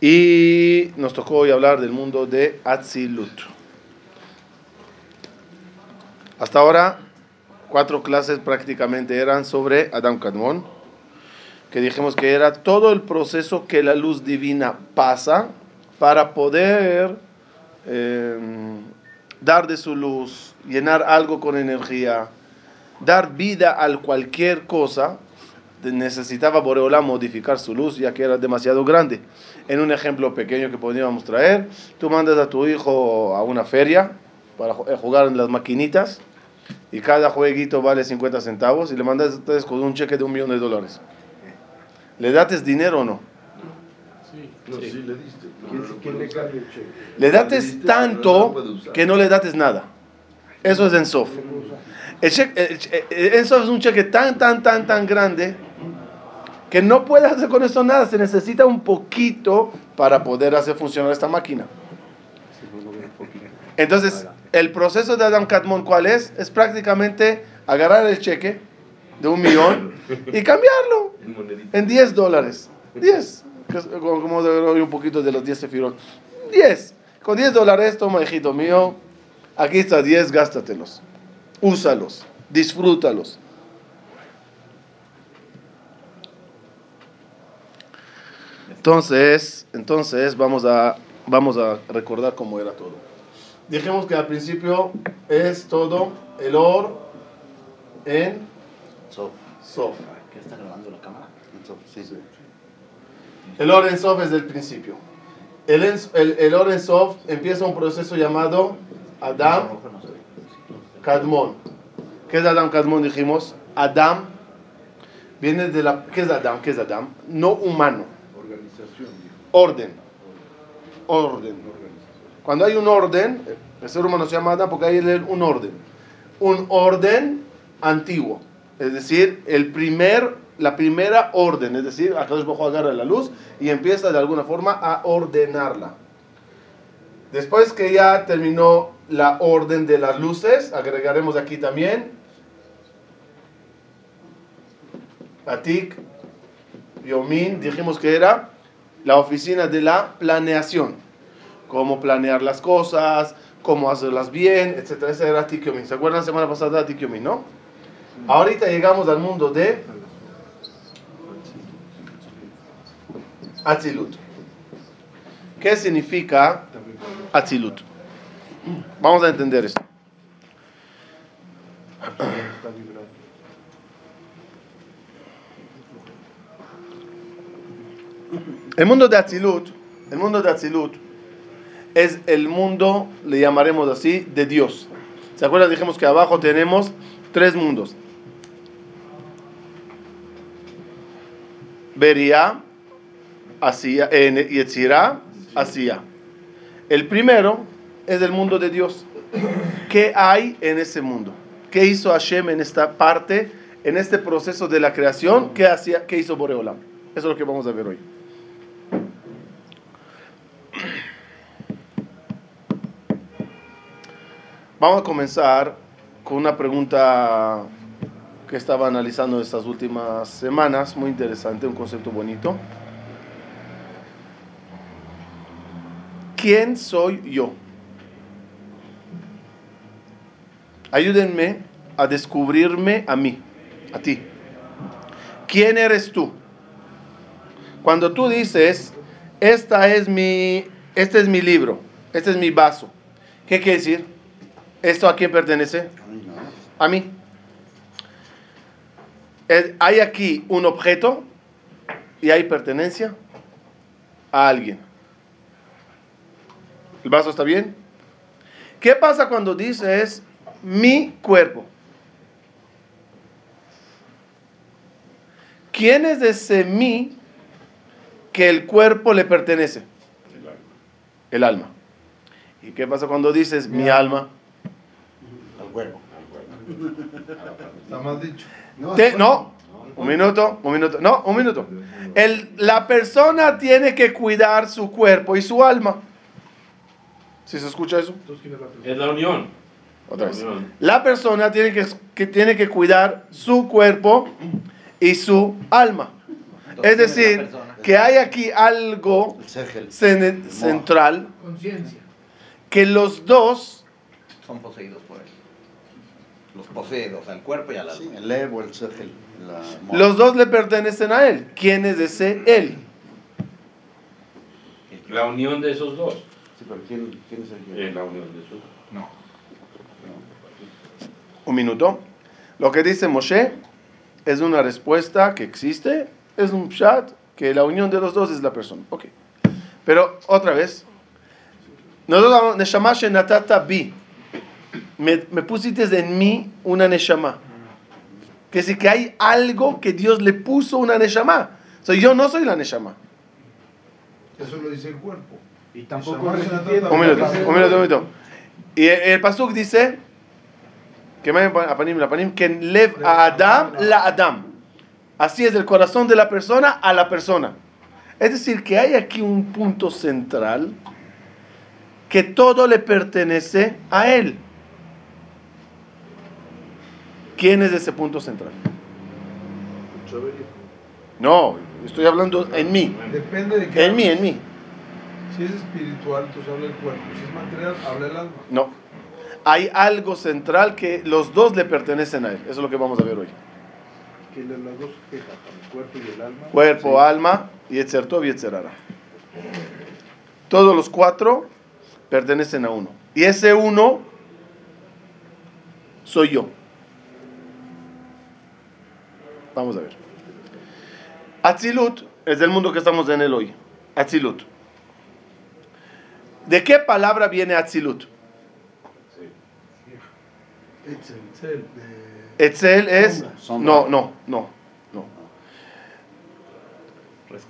Y nos tocó hoy hablar del mundo de Atzilut. Hasta ahora, cuatro clases prácticamente eran sobre Adam Kadmon, que dijimos que era todo el proceso que la luz divina pasa para poder eh, dar de su luz, llenar algo con energía, dar vida a cualquier cosa, necesitaba Boreola modificar su luz ya que era demasiado grande. En un ejemplo pequeño que podríamos traer, tú mandas a tu hijo a una feria para eh, jugar en las maquinitas y cada jueguito vale 50 centavos y le mandas ustedes con un cheque de un millón de dólares. ¿Le dates dinero o no? Sí, no, sí. le diste. ¿Quién, le cambia el cheque? Le dates tanto que no le dates nada. Eso es en soft. El cheque, eso es un cheque tan, tan, tan, tan grande que no puede hacer con eso nada. Se necesita un poquito para poder hacer funcionar esta máquina. Entonces, el proceso de Adam Katmon, ¿cuál es? Es prácticamente agarrar el cheque de un millón y cambiarlo en 10 dólares. 10. Como un poquito de los 10 sefirot. 10. Con 10 dólares, toma, hijito mío. Aquí está 10, gástatelos úsalos, disfrútalos. Entonces, entonces vamos a, vamos a recordar cómo era todo. Dijimos que al principio es todo el or en sof. sof. ¿Qué está grabando la cámara? Sí. sí. El or en sof es del principio. El, el, el or en sof empieza un proceso llamado Adam Kadmon. ¿Qué es Adam Kadmon? Dijimos, Adam viene de la... ¿Qué es Adam? ¿Qué es Adam? No humano. Orden. Orden. Cuando hay un orden, el ser humano se llama Adam porque hay un orden. Un orden antiguo. Es decir, el primer, la primera orden. Es decir, acá Bajo agarra la luz y empieza de alguna forma a ordenarla. Después que ya terminó la orden de las luces, agregaremos aquí también Atik, Yomin, dijimos que era la oficina de la planeación, cómo planear las cosas, cómo hacerlas bien, etc. Ese era Atik Yomin. ¿Se acuerdan la semana pasada de Atik Yomin, no? Ahorita llegamos al mundo de Atzilut. ¿Qué significa Atzilut? Vamos a entender esto. El mundo de Atzilut, el mundo de Atzilut es el mundo, le llamaremos así, de Dios. ¿Se acuerdan? Dijimos que abajo tenemos tres mundos. Beria, Asia, Yetzirah, Asia. El primero es el mundo de Dios. ¿Qué hay en ese mundo? ¿Qué hizo Hashem en esta parte, en este proceso de la creación? ¿Qué, hacía, qué hizo Boreolam? Eso es lo que vamos a ver hoy. Vamos a comenzar con una pregunta que estaba analizando estas últimas semanas, muy interesante, un concepto bonito. ¿Quién soy yo? Ayúdenme a descubrirme a mí, a ti. ¿Quién eres tú? Cuando tú dices, esta es mi, este es mi libro, este es mi vaso, ¿qué quiere decir? ¿Esto a quién pertenece? A mí. Hay aquí un objeto y hay pertenencia a alguien. ¿El vaso está bien? ¿Qué pasa cuando dices mi cuerpo. ¿Quién es ese mí que el cuerpo le pertenece? El alma. ¿Y qué pasa cuando dices mi alma? Al cuerpo. Está mal dicho. no, un minuto, un minuto. No, un minuto. El, la persona tiene que cuidar su cuerpo y su alma. ¿Sí se escucha eso? Es la unión. Otra vez. La persona tiene que, que, tiene que cuidar su cuerpo y su alma. Es decir, que hay aquí algo central, Conciencia. que los dos, Son poseídos por él. Los posee, o sea, el cuerpo y al alma. Sí, el lev o el segel. La los dos le pertenecen a él. ¿Quién es ese él? La unión de esos dos. Sí, pero ¿quién, quién es el Eh, que? la unión de esos dos. No. Un minuto. Lo que dice Moshe es una respuesta que existe, es un chat, que la unión de los dos es la persona. Ok. Pero otra vez, nosotros hablamos, Neshama shenatata bi. Me, me pusiste en mí una Neshama. Que sí que hay algo que Dios le puso una Neshama. O sea, yo no soy la Neshama. Eso lo dice el cuerpo. Y tampoco Un minuto, un minuto, un minuto. Y el, el pasuk dice que me apanim la panim que lev a Adam la Adam. Así es el corazón de la persona a la persona. Es decir, que hay aquí un punto central que todo le pertenece a él. ¿Quién es ese punto central? No, estoy hablando en mí. Depende de qué. En mí, en mí. Si es espiritual, entonces habla el cuerpo. Si es material, habla el alma. No. Hay algo central que los dos le pertenecen a él. Eso es lo que vamos a ver hoy. Que las dos quejas, el cuerpo y el alma. Cuerpo, alma y Tov y Hara. Todos los cuatro pertenecen a uno. Y ese uno soy yo. Vamos a ver. Atzilut es del mundo que estamos en él hoy. Atzilut. ¿De qué palabra viene Atzilut? Etzel, es... No, no, no, no.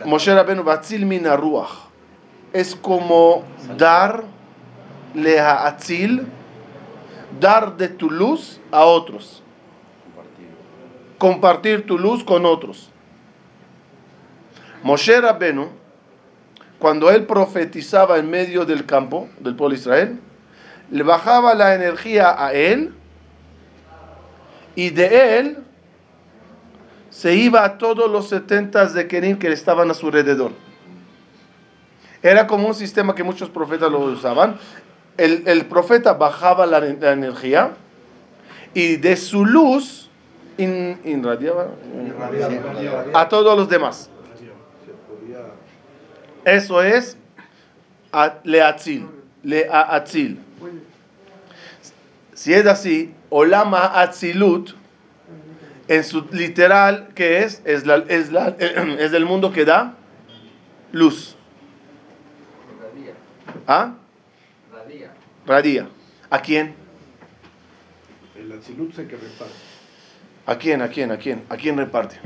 Moshe Rabbeinu Batzil min ruach es como dar le a Atzil, dar de tu luz a otros. Compartir tu luz con otros. Moshe Rabbeinu, cuando él profetizaba en medio del campo del pueblo de Israel, le bajaba la energía a él y de él se iba a todos los setentas de Kerim que estaban a su alrededor. Era como un sistema que muchos profetas lo usaban. El, el profeta bajaba la, la energía y de su luz in- irradiaba a todos los demás. Eso es leatzil, leatzil. Si es así, olama atzilut, en su literal, ¿qué es? Es, la, es, la, es el mundo que da luz. ¿Ah? Radía. ¿A quién? el atzilut se que reparte. ¿A quién? ¿A quién? ¿A quién? ¿A quién reparte?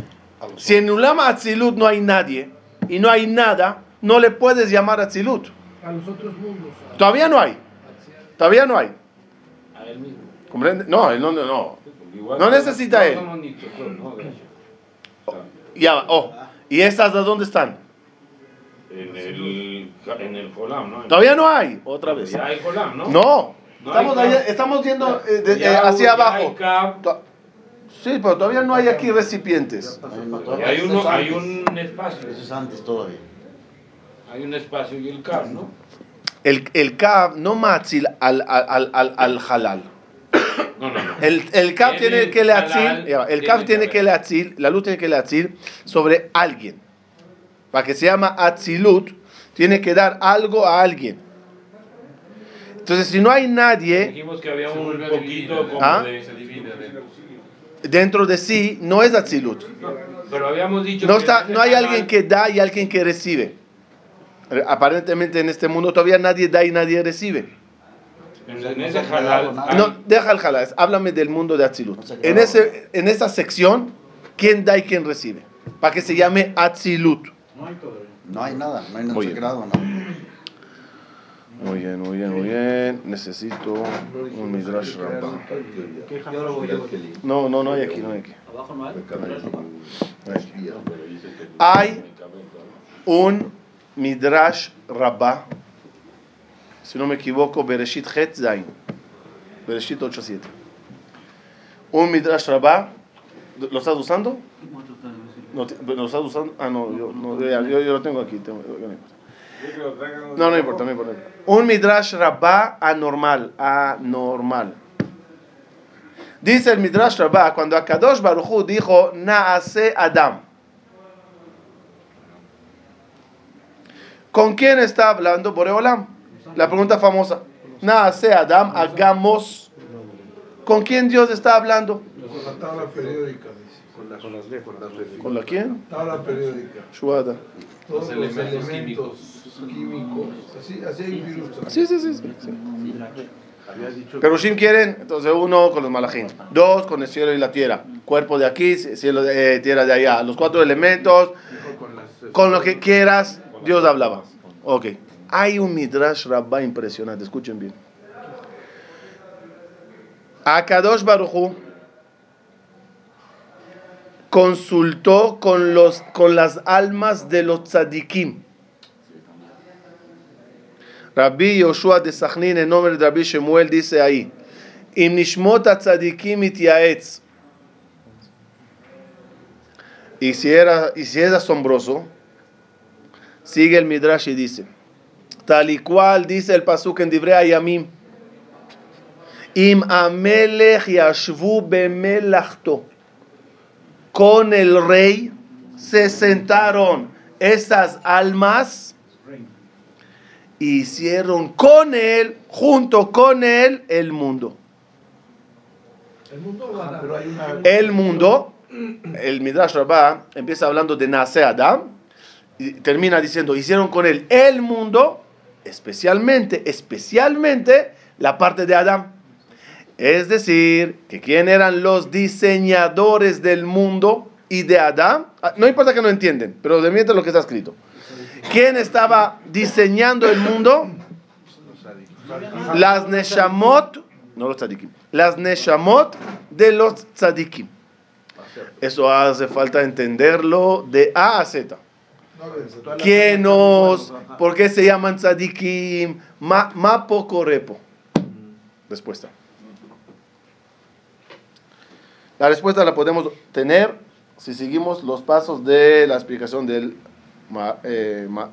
Si en Ulama Atzilut no hay nadie y no hay nada, no le puedes llamar Atzilut. A los otros mundos. a- Todavía no hay. Todavía no hay. A él mismo. ¿Comprende? No, él no, no, no. Igual No necesita él. ¿no? Gracias. Ya. Oh. ¿Y estas de dónde están? En el, en el Jolam, ¿no? Todavía no hay. Otra vez. Ya hay Jolam, ¿no? No. No Estamos, hay allá- estamos yendo eh, de- Ya eh, hacia ya hay abajo. Cab, Sí, pero todavía no hay aquí recipientes. hay, uno, hay un espacio. Eso es antes todavía. Hay un espacio y el Cab, ¿no? El, el Kav no matzil al, al, al, al, al halal. No, no, no. El, el Kav Tiene que le halal, atzil, ya, el tiene que tiene la luz tiene que le atzil sobre alguien. Para que se llama atzilut, tiene que dar algo a alguien. Entonces, si no hay nadie Dijimos que había un poquito como ¿Ah? de... dentro de sí, no es atzilut. No, pero habíamos dicho No, que está, no hay alguien que da y alguien que recibe. Aparentemente en este mundo todavía nadie da y nadie recibe. En, en ese halal No, deja el halal, háblame del mundo de Atzilut. En, ese, en esa sección, ¿quién da y quién recibe? Para que se llame Atzilut. No hay todavía. No hay nada, no hay nada sagrado, no. Muy bien, muy bien, muy bien. Necesito un Midrash. Yo yo voy. No, no, no hay aquí, no hay aquí. Hay. Un Midrash Rabbah, si no me equivoco, Bereshit Het Zain. Bereshit 8.7. Un Midrash Rabbah, ¿lo estás usando? No, te- ¿Lo estás usando? Ah, no, yo, no, yo, yo lo tengo aquí. tengo- no importa. No, no importa, no importa. Un Midrash Rabbah anormal. Anormal. Dice el Midrash Rabbah cuando Akadosh Baruj Hu dijo Naase Adam. ¿Con quién está hablando Boreolam? La pregunta famosa. Naase Adam, hagamos. ¿Con quién Dios está hablando? La tabla periódica, Con las, con las letras. ¿Con la quién? Tabla periódica. Shuada. Todos los elementos elementos, químicos. Así, así hay un virus. Sí, sí, sí. Pero Shim quieren, entonces uno con los malajim, dos con el cielo y la tierra, cuerpo de aquí, cielo de, eh, tierra de allá, los cuatro elementos, con lo que quieras, Dios hablaba. Ok. Hay un Midrash Rabbah impresionante, escuchen bien. Akadosh Baruchu consultó con, los, con las almas de los tzadikim. Rabbi Yoshua de Sachnin, en nombre de Rabbi Shemuel, dice ahí: Im nishmot tzadikim ityaetz. Y si, era, y si es asombroso, sigue el Midrash y dice: Tal y cual dice el Pasuk en Divrei Ayamim: Im amelech yashvu bemelachto. Con el rey se sentaron esas almas hicieron con él, junto con él, el mundo. El mundo. El Midrash Rabbah empieza hablando de Nace Adam y termina diciendo, hicieron con él el mundo, especialmente, especialmente la parte de Adam. Es decir, que quién eran los diseñadores del mundo y de Adam. Ah, No importa que no entienden, pero de mientras lo que está escrito. ¿Quién estaba diseñando el mundo? Las Neshamot, no los tzadikim, las Neshamot de los tzadikim. Eso hace falta entenderlo de A a Z. ¿Quiénes? ¿Por qué se llaman tzadikim? Ma, ma poco repo. Respuesta. La respuesta la podemos tener si seguimos los pasos de la explicación del, ma- eh, ma-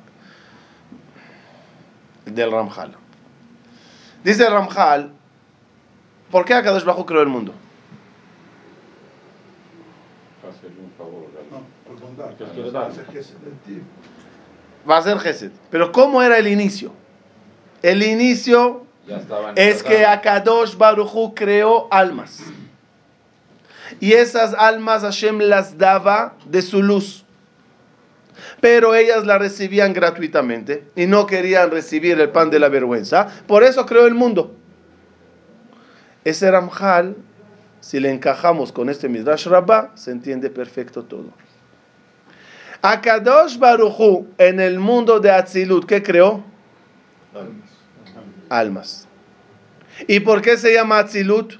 del Ramjal. Dice el Ramjal, ¿por qué Akadosh Bajo creó el mundo? Va a ser Gesed. Pero ¿cómo era el inicio? El inicio es que Akadosh Baruchu creó almas. Y esas almas Hashem las daba de su luz. Pero ellas la recibían gratuitamente y no querían recibir el pan de la vergüenza. Por eso creó el mundo. Ese Ramjal, si le encajamos con este Midrash Rabbah, se entiende perfecto todo. Akadosh Baruchu en el mundo de Atzilut, ¿qué creó? Almas. ¿Y por qué se llama Atzilut?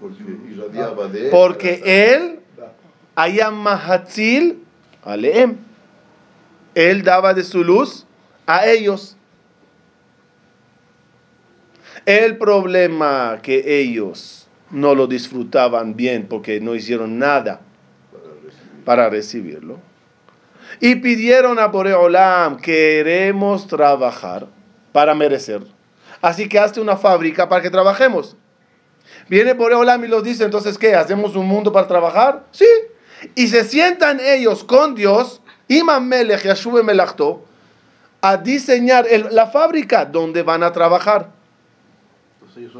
Porque. Porque él, Ayama Hatzil, Aleem, él daba de su luz a ellos. El problema que ellos no lo disfrutaban bien porque no hicieron nada para recibirlo. Y pidieron a Boreolam, queremos trabajar para merecer. Así que hazte una fábrica para que trabajemos. Viene Boreolam y los dice, entonces, ¿qué? ¿Hacemos un mundo para trabajar? Sí. Y se sientan ellos con Dios, Imam Melech Yashub Melachto, a diseñar el- la fábrica donde van a trabajar.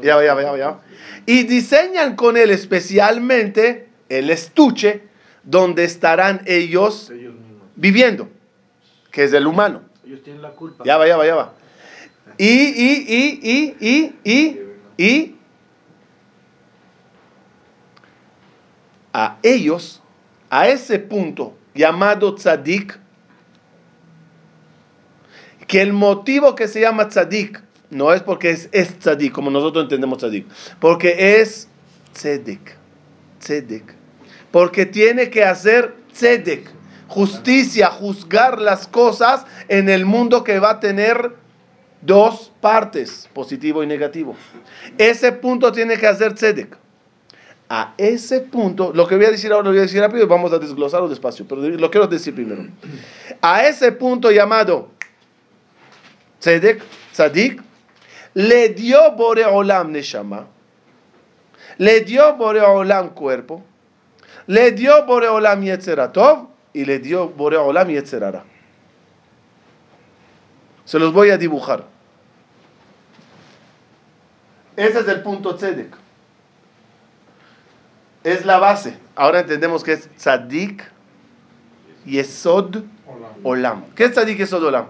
Ya ya ya ya. Y diseñan con él especialmente el estuche donde estarán ellos viviendo, que es el humano. Ellos tienen la culpa. Ya va, ya va, ya va. Y, y, y, y, y, y, y a ellos, a ese punto llamado tzadik, que el motivo que se llama tzadik no es porque es, es tzadik, como nosotros entendemos tzadik, porque es tzedek, tzedek, porque tiene que hacer tzedek, justicia, juzgar las cosas en el mundo que va a tener dos partes, positivo y negativo. Ese punto tiene que hacer tzedek. A ese punto, lo que voy a decir ahora lo voy a decir rápido y vamos a desglosarlo despacio, pero lo quiero decir primero. A ese punto llamado Tzedek, Tzadik, le dio Boreolam Neshama, le dio Boreolam cuerpo, le dio Boreolam Yetzeratov y le dio Boreolam Yetzerara. Se los voy a dibujar. Ese es el punto tzedek. Es la base. Ahora entendemos que es tzadik, yesod, olam. ¿Qué es tzadik, yesod, olam?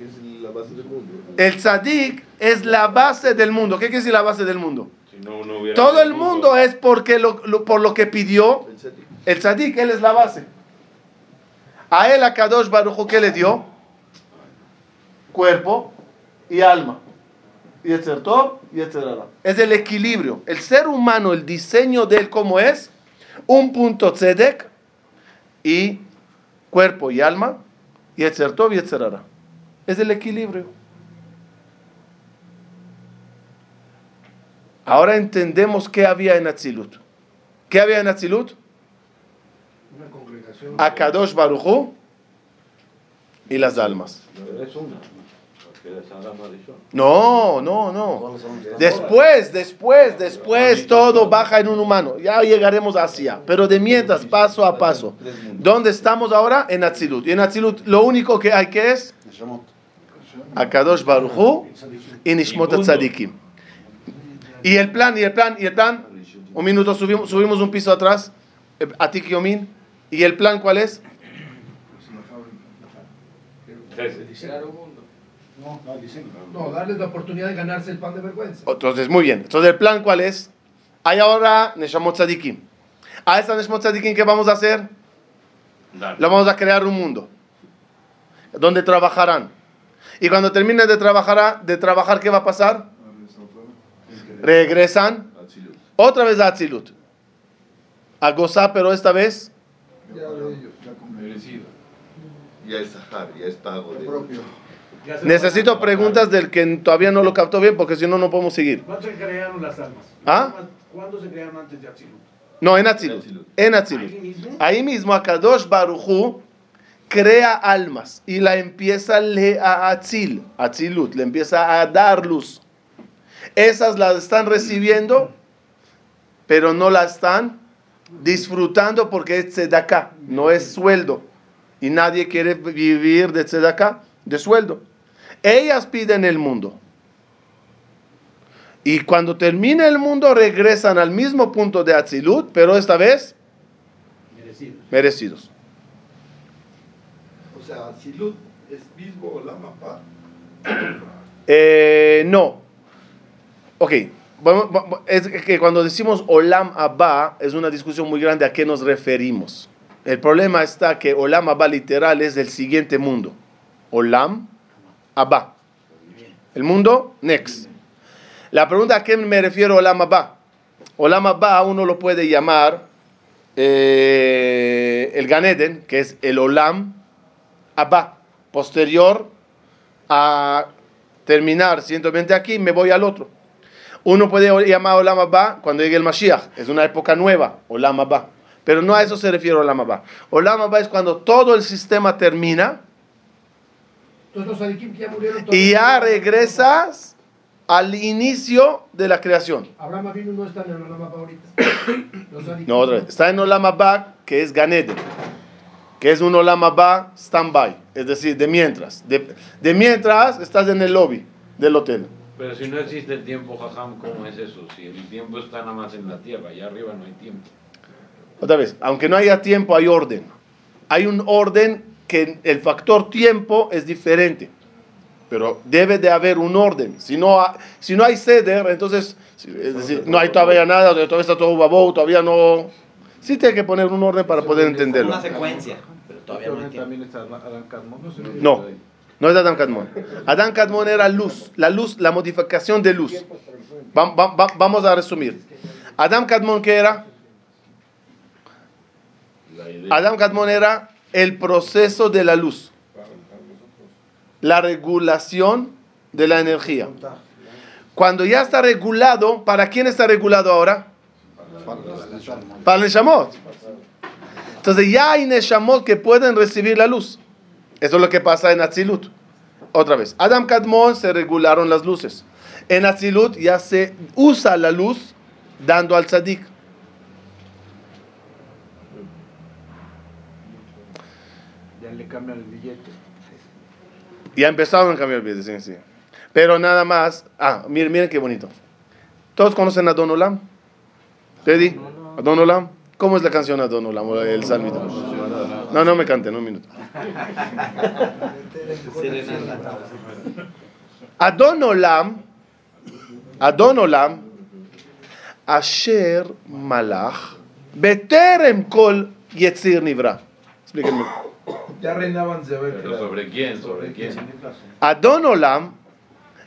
Es la base del mundo. El tzadik es la base del mundo. ¿Qué quiere decir la base del mundo? Si no, no hubiera Todo el mundo es porque lo, lo- por lo que pidió El tzadik, él es la base. A él, a Kadosh Baruj Hu, ¿qué le dio? Cuerpo y alma. Y etzer Tov y etzer Ra. Es el equilibrio. El ser humano, el diseño de él, ¿cómo es? Un punto tzedek y cuerpo y alma. Y etzer Tov y etzer Ra. Es el equilibrio. Ahora entendemos qué había en Atzilut. ¿Qué había en Atzilut? Una congregación. Akadosh Baruchu y las almas. Pero es una. Porque es Adam Arishon. No, no, no. Después, después, después todo baja en un humano. Ya llegaremos hacia. Pero de mientras, paso a paso. ¿Dónde estamos ahora? En Atzilut. Y en Atzilut lo único que hay que es. Akadosh Baruchu y Nishmot Tzadikim. Y el plan, y el plan, y el plan. Un minuto, subimos, subimos un piso atrás. eh, Atik Yomin. ¿Y el plan cuál es? No, darles la oportunidad de ganarse el pan de vergüenza. Entonces, muy bien. Entonces, ¿el plan cuál es? Hay ahora Neshamot Tzadikim. A esta Neshamot Tzadikim, ¿qué vamos a hacer? Le vamos a crear un mundo. Donde trabajarán. Y cuando terminen de trabajar, de trabajar ¿qué va a pasar? Regresan otra vez a Atzilut. A gozar, pero esta vez Ya de ellos. Ya es Sahar, ya es pago de Propio. Necesito preguntas del que todavía no lo captó bien, porque si no, no podemos seguir. ¿Cuándo se crearon las almas? ¿Ah? ¿Cuándo se crearon antes de Atzilut? No, en Atzilut. En Atzilut. Ahí mismo. Ahí mismo Akadosh Baruchu crea almas y la empieza le a Atzil, Atzilut, le empieza a dar luz. Esas las están recibiendo, pero no las están disfrutando porque es tzedakah, no es sueldo. Y nadie quiere vivir de tzedakah, de sueldo. Ellas piden el mundo. Y cuando termina el mundo regresan al mismo punto de Atzilut, pero esta vez Merecido. merecidos. O sea, Silut es mismo la mapa. Eh, no. Ok. Es que cuando decimos Olam Abba es una discusión muy grande a qué nos referimos. El problema está que Olam Abba literal es el siguiente mundo. Olam Abba. El mundo next. La pregunta a qué me refiero Olam Abba. Olam Abba uno lo puede llamar eh, el Ganeden, que es el Olam Abba, posterior a terminar 120 aquí, me voy al otro. Uno puede llamar Olam Abba cuando llegue el Mashiach, es una época nueva, Olam Abba. Pero no a eso se refiere Olam Abba. Olam Abba es cuando todo el sistema termina Entonces los sadikim que ya murieron. todos- y ya regresas al inicio de la creación. Abraham Avinu no está en el Olam Abba ahorita. Los. No, otra vez. Está en Olam Abba, que es Ganeden, que es un Olam Abba stand-by, es decir, de mientras. De, de mientras estás en el lobby del hotel. Pero si no existe el tiempo, Jajam, ¿cómo es eso? Si el tiempo está nada más en la tierra, allá arriba no hay tiempo. Otra vez, aunque no haya tiempo, hay orden. Hay un orden que el factor tiempo es diferente. Pero debe de haber un orden. Si no, ha- si no hay ceder, entonces, es decir, no hay todavía nada, todavía está todo babou, todavía no... Sí tiene que poner un orden para poder entenderlo. Una secuencia, pero todavía no hay Adán. No, no es Adán Kadmon. Adán Kadmon era luz, la luz, la modificación de luz. Va- va- va- vamos a resumir. Adán Kadmon, ¿qué era? Adam Kadmon era el proceso de la luz, la regulación de la energía. Cuando ya está regulado, ¿para quién está regulado ahora? Para el Neshamot. Entonces ya hay Neshamot que pueden recibir la luz. Eso es lo que pasa en Atzilut. Otra vez, Adam Kadmon se regularon las luces. En Atzilut ya se usa la luz dando al Tzadik. Le cambian el billete. Ya empezaron a cambiar el video, sí, sí. Pero nada más. Ah, miren, miren qué bonito. ¿Todos conocen a Don Olam? ¿Ready? ¿A Don Olam? ¿Cómo es la canción a Don Olam? El salmito. No, no me cante, un minuto. Adon Olam, Adon Olam, Asher Malach, Beterem Kol Yetzir Nivra. Explíquenme. Ya reinaban de haber ¿Pero sobre quién? ¿Sobre quién? Adon Olam,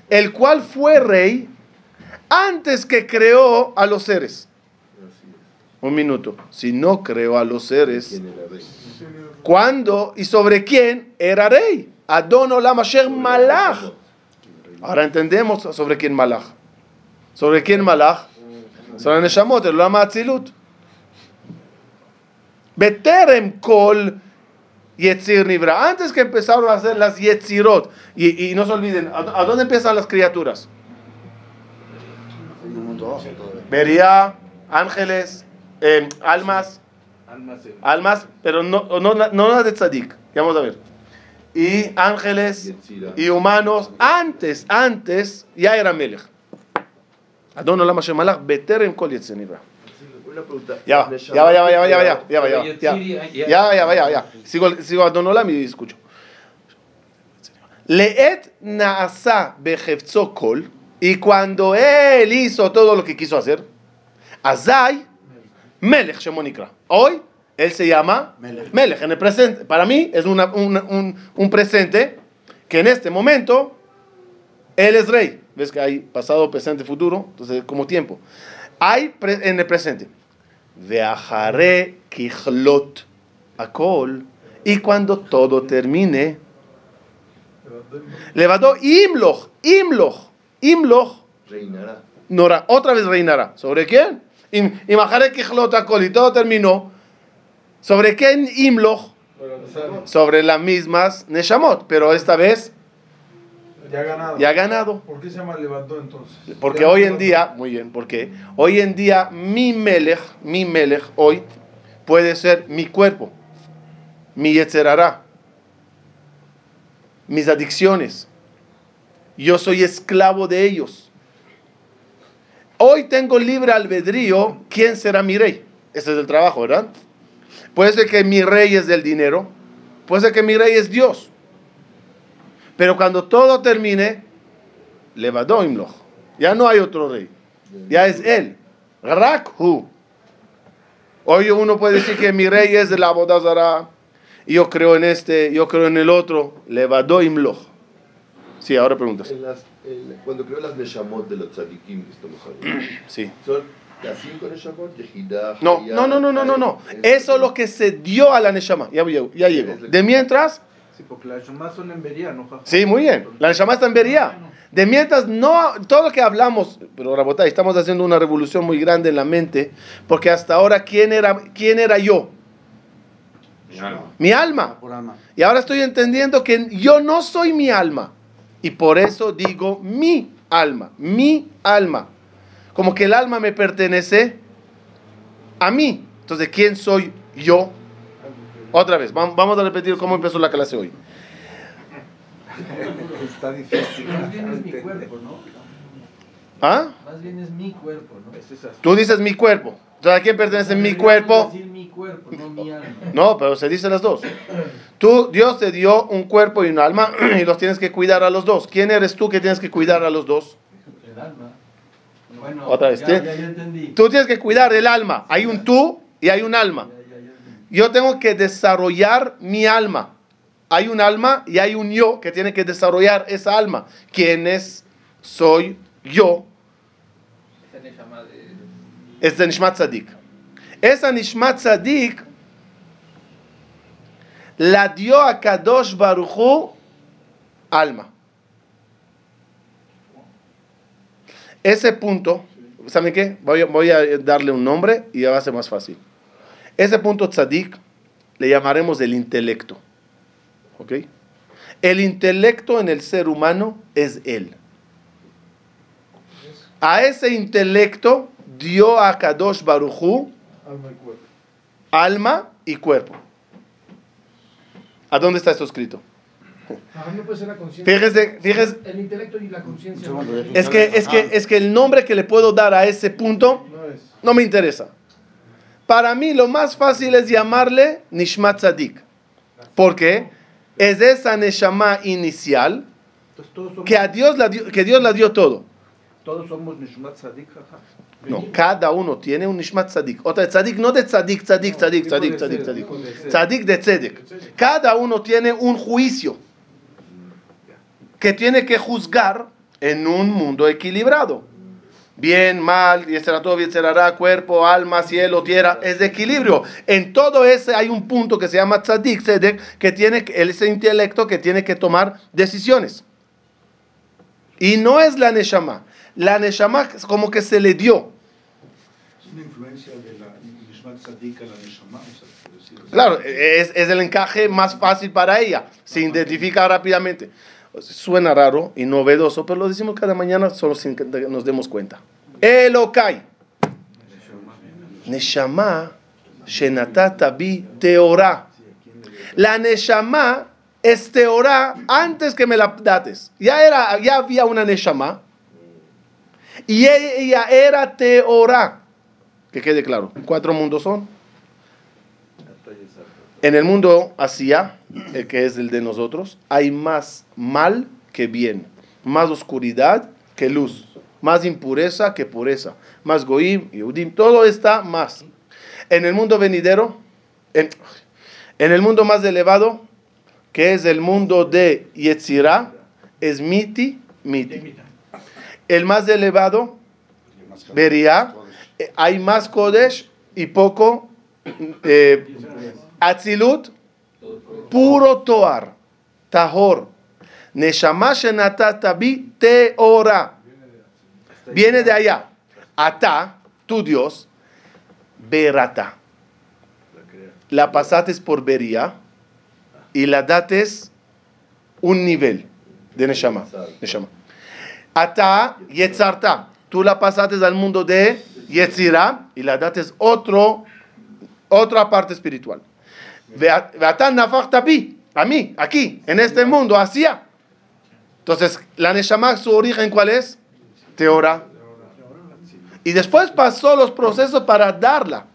el cual fue rey antes que creó a los seres. Un minuto. Si no creó a los seres. ¿cuándo y sobre quién era rey? Adon Olam Asher Malach. Ahora entendemos sobre quién Malach. ¿Sobre quién Malach? Sobre Neshamot, el Olam Atzilut. Beterem Kol Yetzir Nivra. Antes que empezaron a hacer las Yetzirot. Y, y no se olviden, ¿a, a dónde empiezan las criaturas? Beria, ángeles, eh, almas, Almas pero no, no, no las de Tzadik. Ya vamos a ver. Y ángeles y humanos, antes, antes, ya era Melech. Adon Olam Hashem Malach, Beterem Kol Yetzir Nivra. Una pregunta. Ya va, ya va, ya va, ya va, ya va, ya va, ya va, ya va, ya va. Ya, ya, va, ya, ya. Sigo, sigo a Don Olam y escucho. Leet naasa bejefzo kol. Y cuando él hizo todo lo que quiso hacer, Azai Melech Shemonikra. Hoy él se llama Melech. Melech en el presente. Para mí es una- una- un, un presente que en este momento él es rey. Ves que hay pasado, presente, futuro. Entonces, como tiempo. Hay pre- en el presente. Veajare akol. Y cuando todo termine, levantó imloch, imloch, imloch, Reinará. nora, otra vez reinará. ¿Sobre quién? Im- Imajare kichlot akol. Y todo terminó. ¿Sobre quién imloch? Sobre las mismas Neshamot. Pero esta vez Ya ganado. ya ganado. ¿Por qué se llama levantó entonces? Porque Ya hoy en día, muy bien, porque hoy en día mi melech, mi melech hoy puede ser mi cuerpo, mi yetzerará, mis adicciones. Yo soy esclavo de ellos. Hoy tengo libre albedrío, ¿quién será mi rey? Ese es el trabajo, ¿verdad? Puede ser que mi rey es del dinero, puede ser que mi rey es Dios. Pero cuando todo termine, Levadó Imloch. Ya no hay otro rey. Ya es él. Rakhu. Hoy uno puede decir que mi rey es de la Bodazara. Yo creo en este, yo creo en el otro. Levadó Imloch. Sí, ahora preguntas. En las, en- cuando creó las Neshamot de los tzadikim que estamos hablando, Sí. son las cinco Neshamot, Yehidah, No, no, no, no, no, no, no. Eso es lo que se dio a la Neshama. Ya, llego, ya llego. De mientras, Sí, porque las Shumas son en Bería, ¿no? sí, muy bien. La Neshama está en Bería. De mientras, no, todo lo que hablamos, pero Rabotay, estamos haciendo una revolución muy grande en la mente, porque hasta ahora, ¿quién era, quién era yo? Mi alma. Mi alma. Por alma. Y ahora estoy entendiendo que yo no soy mi alma. Y por eso digo mi alma, mi alma. Como que el alma me pertenece a mí. Entonces, ¿quién soy yo? Otra vez, vam- vamos a repetir cómo empezó la clase hoy. Está difícil. Más bien es mi cuerpo, ¿no? ¿Ah? Más bien es mi cuerpo, ¿no? Es esa. Tú dices mi cuerpo. Entonces, ¿a quién pertenece mi cuerpo? decir mi cuerpo, no mi alma. No, pero se dice las dos. Tú, Dios te dio un cuerpo y un alma y los tienes que cuidar a los dos. ¿Quién eres tú que tienes que cuidar a los dos? El alma. Bueno, Otra vez, ya, ya, ya entendí. Tú tienes que cuidar del alma. Hay un tú y hay un alma. Ya, ya, ya entendí. Yo tengo que desarrollar mi alma. Hay un alma y hay un yo que tiene que desarrollar esa alma. ¿Quién es? Soy yo. Es de Nishmat Tzadik. Esa Nishmat Tzadik la dio a Kadosh Baruchu alma. Ese punto, ¿saben qué? Voy, voy a darle un nombre y ya va a ser más fácil. Ese punto tzadik le llamaremos el intelecto. ¿Ok? El intelecto en el ser humano es él. A ese intelecto dio a Kadosh Baruchu Alma y cuerpo. alma y cuerpo. ¿A dónde está esto escrito? Ajá, no puede ser la conciencia. Fíjese, fíjese, El intelecto y la conciencia. Es que, es, que, es que el nombre que le puedo dar a ese punto No es. no me interesa. Para mí lo más fácil es llamarle Nishmat Tzadik. Porque es esa Neshama inicial que a Dios la dio, que Dios la dio todo. todos somos Nishmat jaja. No, cada uno tiene un Nishmat Tzadik. Otra Tzadik no de Tzadik, Tzadik, Tzadik, Tzadik, Tzadik, Tzadik. Tzadik de Tzedek. Cada uno tiene un juicio que tiene que juzgar en un mundo equilibrado. Bien, mal, y será todo, y será cuerpo, alma, cielo, tierra, es de equilibrio. En todo ese hay un punto que se llama tzadik, que tiene ese intelecto que tiene que tomar decisiones. Y no es la neshama. La neshama es como que se le dio. Es una influencia de la Nishmat Sadik a la Neshama. Claro, es, es el encaje más fácil para ella. Se identifica rápidamente. Suena raro y novedoso, pero lo decimos cada mañana solo sin que nos demos cuenta. Elokai. Neshama shenatata bi teorá. La neshama es teorá antes que me la dates. Ya, era, ya había una neshama y ella era teorá. Que quede claro. Cuatro mundos son. En el mundo Asia, el que es el de nosotros, hay más mal que bien, más oscuridad que luz, más impureza que pureza, más goim, Yehudim, todo está más. En el mundo venidero, en, el mundo más elevado, que es el mundo de Yetzirah, es miti, miti. El más elevado, Beria, eh, hay más Kodesh y poco eh, Atzilut, puro Toar, Tahor. Neshama shenatata bi teora. Viene de allá. Ata, tu Dios, Berata. La pasates por Beria y la dates un nivel de Neshama. Ata, Yetzarta. Tú la pasates al mundo de Yetzira y la dates otro, otra parte espiritual. A mí, aquí, en este mundo, hacia. Entonces, la Neshama, su origen, ¿cuál es? Teora. Y después pasó los procesos para darla.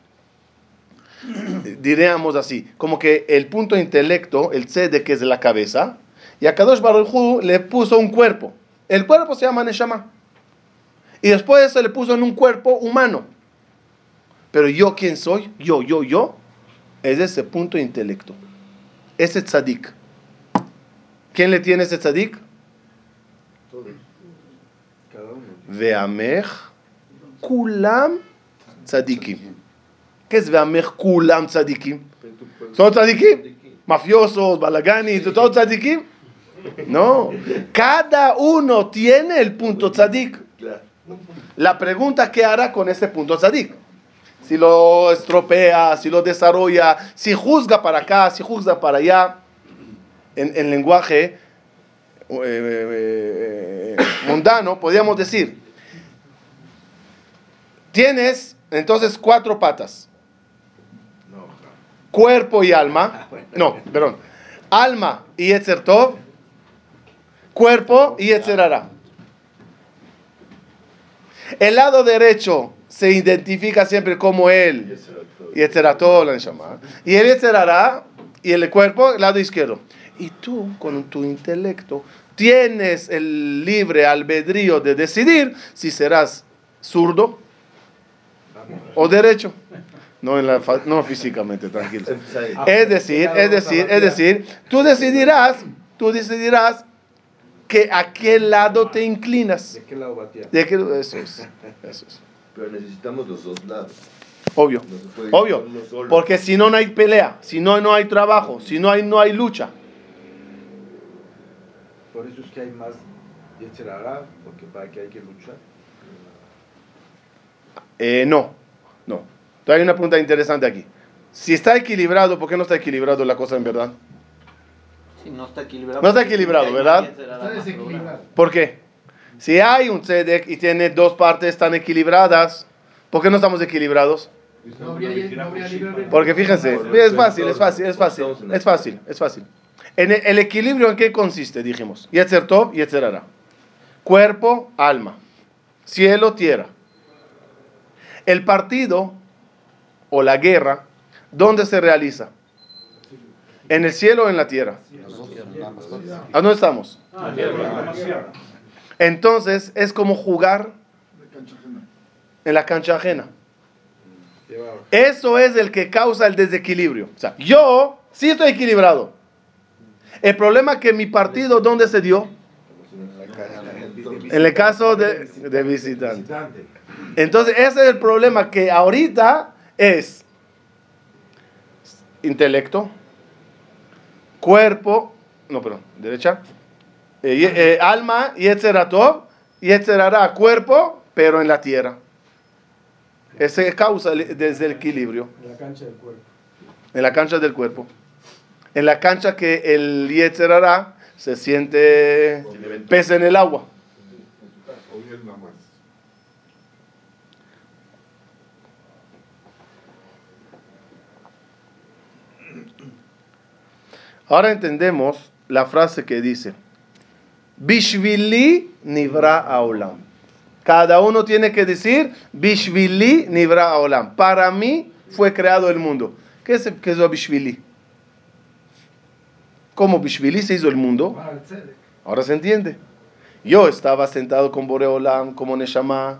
Diríamos así, como que el punto intelecto, el sede que es la cabeza, y a Kadosh Baruj le puso un cuerpo. El cuerpo se llama Neshama. Y después se le puso en un cuerpo humano. Pero yo, ¿quién soy? Yo, yo, yo. Es ese punto de intelecto. Ese tzadik. ¿Quién le tiene ese tzadik? Veamech kulam tzadikim. ¿Qué es Veamech kulam tzadikim? ¿Son tzadikim? Mafiosos, balaganis, ¿todos tzadikim? No. Cada uno tiene el punto tzadik. La pregunta que hará con ese punto tzadik. Si lo estropea, si lo desarrolla, si juzga para acá, si juzga para allá. En, en lenguaje eh, eh, eh, mundano, podríamos decir, tienes entonces cuatro patas. Cuerpo y alma. No, perdón. Alma y Yetzer Tov. Cuerpo y Yetzerara. El lado derecho se identifica siempre como él. Yetzeratov, la Neshama. Y el Yetzerara y el cuerpo, el lado izquierdo. Y tú, con tu intelecto, tienes el libre albedrío de decidir si serás zurdo o derecho. No, en la no físicamente, tranquilo. Es decir, es decir, es decir, tú decidirás, tú decidirás que a qué lado te inclinas. ¿De qué lado? De qué- eso es, eso es. Pero necesitamos los dos lados. Obvio, No obvio. Porque si no, no hay pelea, si no, no hay trabajo, si no hay, no hay lucha. Por eso es que hay más Yetzerara, porque para que hay que luchar. Eh, no, no. Entonces hay una pregunta interesante aquí. Si está equilibrado, ¿por qué no está equilibrado la cosa en verdad? Sí, no está equilibrado. No está equilibrado, ¿verdad? Está desequilibrado. ¿Por qué? Si hay un tzedek y tiene dos partes tan equilibradas, ¿por qué no estamos equilibrados? No habría, no habría libre albedrío. Porque fíjense, es fácil, es fácil, es fácil, es fácil, es fácil. En el, equilibrio en qué consiste, dijimos. Yetzer Tov, Yetzer Hara. Cuerpo, alma. Cielo, tierra. El partido o la guerra, ¿dónde se realiza? ¿En el cielo o en la tierra? ¿A dónde estamos? Entonces es como jugar en la cancha ajena. Eso es el que causa el desequilibrio. O sea, yo sí estoy equilibrado. El problema es que mi partido, ¿dónde se dio? En el caso de, de visitante. Entonces, ese es el problema que ahorita es intelecto, cuerpo, no, perdón, derecha, eh, y- eh, alma, y etcétera, y etcétera, cuerpo, pero en la tierra. Ese causa el desequilibrio En la cancha del cuerpo. en la cancha del cuerpo. En la cancha que el Yetzerara se siente pez en el agua. Ahora entendemos la frase que dice, Bishvili nivra aolam. Cada uno tiene que decir, Bishvili nivra aolam. Para mí fue creado el mundo. ¿Qué es, qué es Bishvili? ¿Cómo Bishvili se hizo el mundo? Ahora se entiende. Yo estaba sentado con Boreolam como Neshama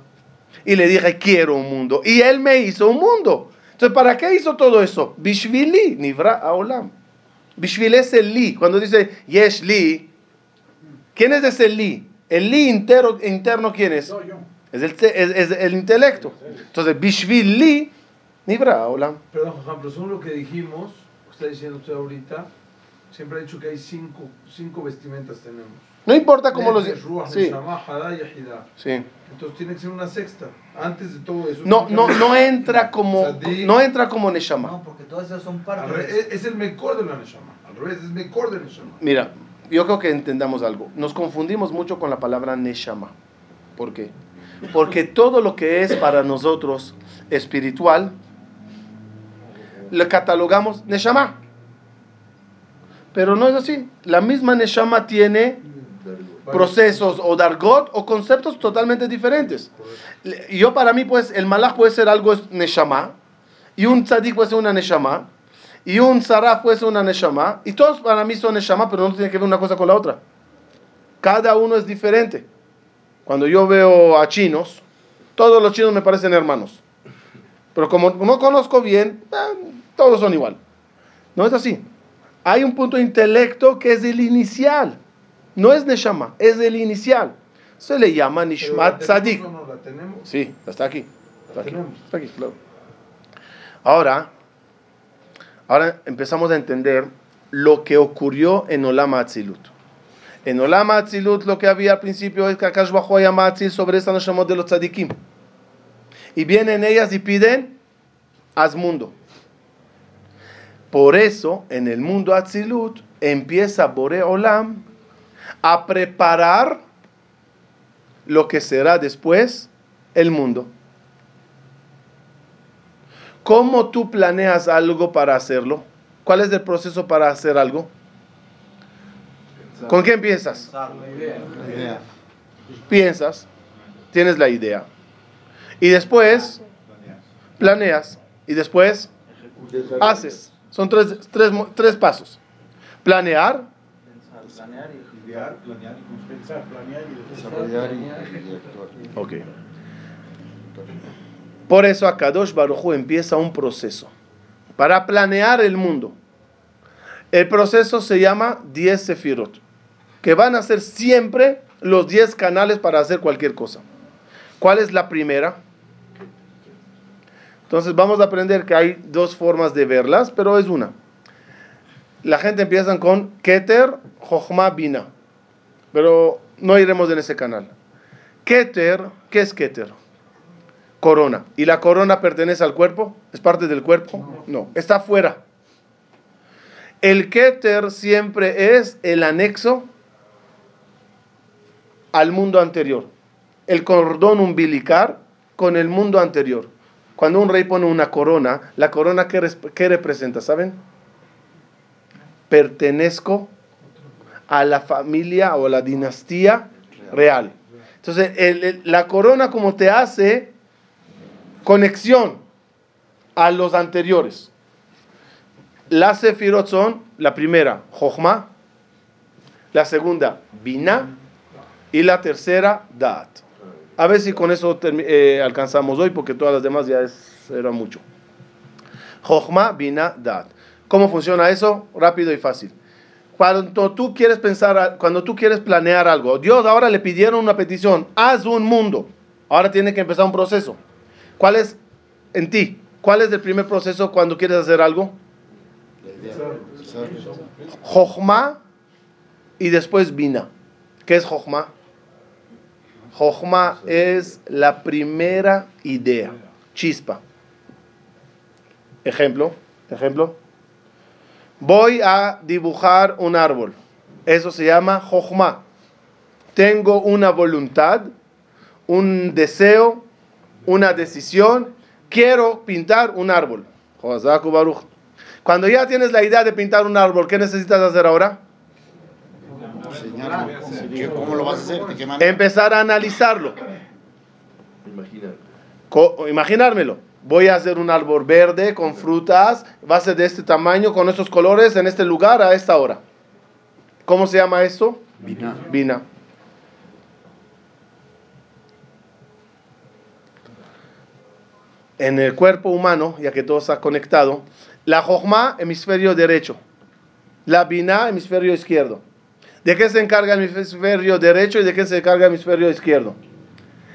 y le dije, quiero un mundo. Y él me hizo un mundo. Entonces, ¿para qué hizo todo eso? Bishvili, Nivra Aolam. Bishvili es el li. Cuando dice Yesh li, ¿quién es ese li? El li interno, interno ¿quién es? No, yo. Es el, es- es el intelecto. Entonces, Bishvili, Nivra Aolam. Perdón, Juan, pero según lo que dijimos, lo que está diciendo usted ahorita, siempre ha dicho que hay cinco, cinco vestimentas tenemos. No importa cómo los... Sí, sí. Entonces tiene que ser una sexta. Antes de todo eso. No, no, no entra como, Sadik. no entra como Neshama. No, porque todas esas son partes. revés, es, es el mejor de la Neshama. Al revés, es mejor de Neshama. Mira, yo creo que entendamos algo. Nos confundimos mucho con la palabra Neshama. ¿Por qué? Porque todo lo que es para nosotros espiritual, le catalogamos Neshama. Pero no es así. La misma Neshama tiene procesos o dargot o conceptos totalmente diferentes. Yo para mí, pues, el malach puede ser algo es Neshama, y un tzadik puede ser una Neshama, y un saraf ser una Neshama, y todos para mí son Neshama, pero no tiene que ver una cosa con la otra. Cada uno es diferente. Cuando yo veo a chinos, todos los chinos me parecen hermanos. Pero como no conozco bien, eh, todos son igual. No es así. Hay un punto de intelecto que es el inicial. No es Neshama, es el inicial. Se le llama Nishmat ¿la tenemos Tzadik. no? Sí, está aquí. Está aquí. Está aquí, claro. Ahora, ahora empezamos a entender lo que ocurrió en Olam Atzilut. En Olam Atzilut lo que había al principio es que Akash bajó a sobre esta Neshamot de los tzadikim. Y vienen ellas y piden mundo. Por eso, en el mundo Atzilut, empieza Bore Olam a preparar lo que será después el mundo. ¿Cómo tú planeas algo para hacerlo? ¿Cuál es el proceso para hacer algo? ¿Con qué empiezas? Piensas, tienes la idea. Y después planeas. Y después haces. Son tres, tres, tres pasos. Planear, Idear, planear y pensar, planear y Desarrollar y, y actuar. Ok. Por eso Akadosh Baruj empieza un proceso para planear el mundo. El proceso se llama 10 sefirot, que van a ser siempre los 10 canales para hacer cualquier cosa. ¿Cuál es la primera? Entonces vamos a aprender que hay dos formas de verlas, pero es una. La gente empieza con Keter, Jochma, Bina. Pero no iremos en ese canal. Keter, ¿qué es Keter? Corona. ¿Y la corona pertenece al cuerpo? ¿Es parte del cuerpo? No, está fuera. El Keter siempre es el anexo al mundo anterior. El cordón umbilical con el mundo anterior. Cuando un rey pone una corona, la corona ¿qué, res- qué representa? ¿Saben? Pertenezco a la familia o a la dinastía real. Entonces, la corona como te hace conexión a los anteriores. Las sefirot son, la primera, Jochma, la segunda, Binah, y la tercera, Da'at. A ver si con eso eh, alcanzamos hoy, porque todas las demás ya es, era mucho. Jochma, Binah, Da'at. ¿Cómo funciona eso? Rápido y fácil. Cuando tú quieres pensar, cuando tú quieres planear algo, Dios ahora le pidieron una petición, haz un mundo. Ahora tiene que empezar un proceso. ¿Cuál es en ti? ¿Cuál es el primer proceso cuando quieres hacer algo? Jochma y después Bina. ¿Qué es Jochma? Jochma es la primera idea, chispa. Ejemplo, ejemplo. Voy a dibujar un árbol. Eso se llama Jochma. Tengo una voluntad, un deseo, una decisión. Quiero pintar un árbol. Cuando ya tienes la idea de pintar un árbol, ¿qué necesitas hacer ahora? ¿Qué- ¿Cómo lo vas a hacer? ¿De qué manera? Empezar a analizarlo. Co- imaginármelo. Voy a hacer un árbol verde con frutas, va a ser de este tamaño, con estos colores, en este lugar, a esta hora. ¿Cómo se llama esto? Binah. Bina. En el cuerpo humano, ya que todo está conectado, la Jochma, hemisferio derecho. La Bina, hemisferio izquierdo. ¿De qué se encarga el hemisferio derecho y de qué se encarga el hemisferio izquierdo?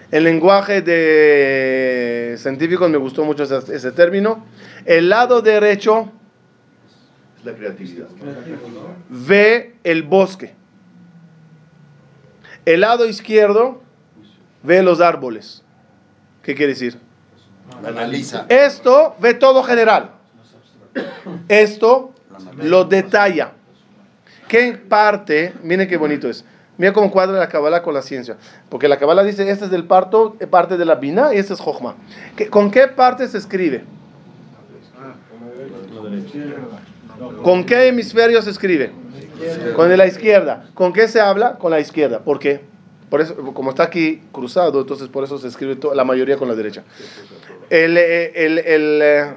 El lenguaje de científicos me gustó mucho ese, término. El lado derecho ve el bosque. El lado izquierdo ve los árboles. ¿Qué quiere decir? Analiza. Esto ve todo general. Esto lo detalla. ¿Qué parte? Miren qué bonito es. Mira cómo cuadra la Kabbalah con la ciencia. Porque la Kabbalah dice, este es del parto, eh, parte de la Bina y este es Jochma. ¿Qué- ¿Con qué parte se escribe? ¿Con qué hemisferio se escribe? Con la izquierda. ¿Con qué se habla? Con la izquierda. ¿Por qué? Por eso, como está aquí cruzado, entonces por eso se escribe to- la mayoría con la derecha. El, eh, el- el, eh,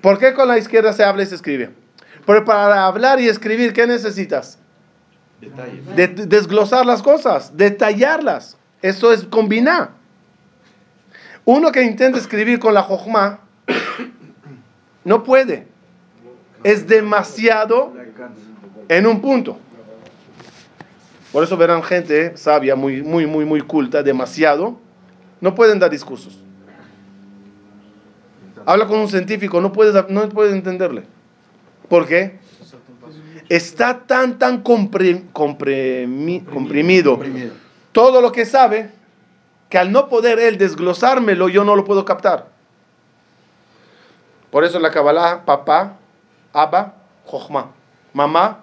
¿Por qué con la izquierda se habla y se escribe? Porque para hablar y escribir, ¿qué necesitas? De- desglosar las cosas, detallarlas. Eso es combinar. Uno que intenta escribir con la jojma no puede. Es demasiado en un punto. Por eso verán gente sabia, muy, muy, muy, muy culta, demasiado. No pueden dar discursos. Habla con un científico, no puedes, no puedes entenderle. ¿Por qué? Está tan, tan comprimido todo lo que sabe que al no poder él desglosármelo, yo no lo puedo captar. Por eso en la Kabbalah, papá, Abba, Jochma, mamá,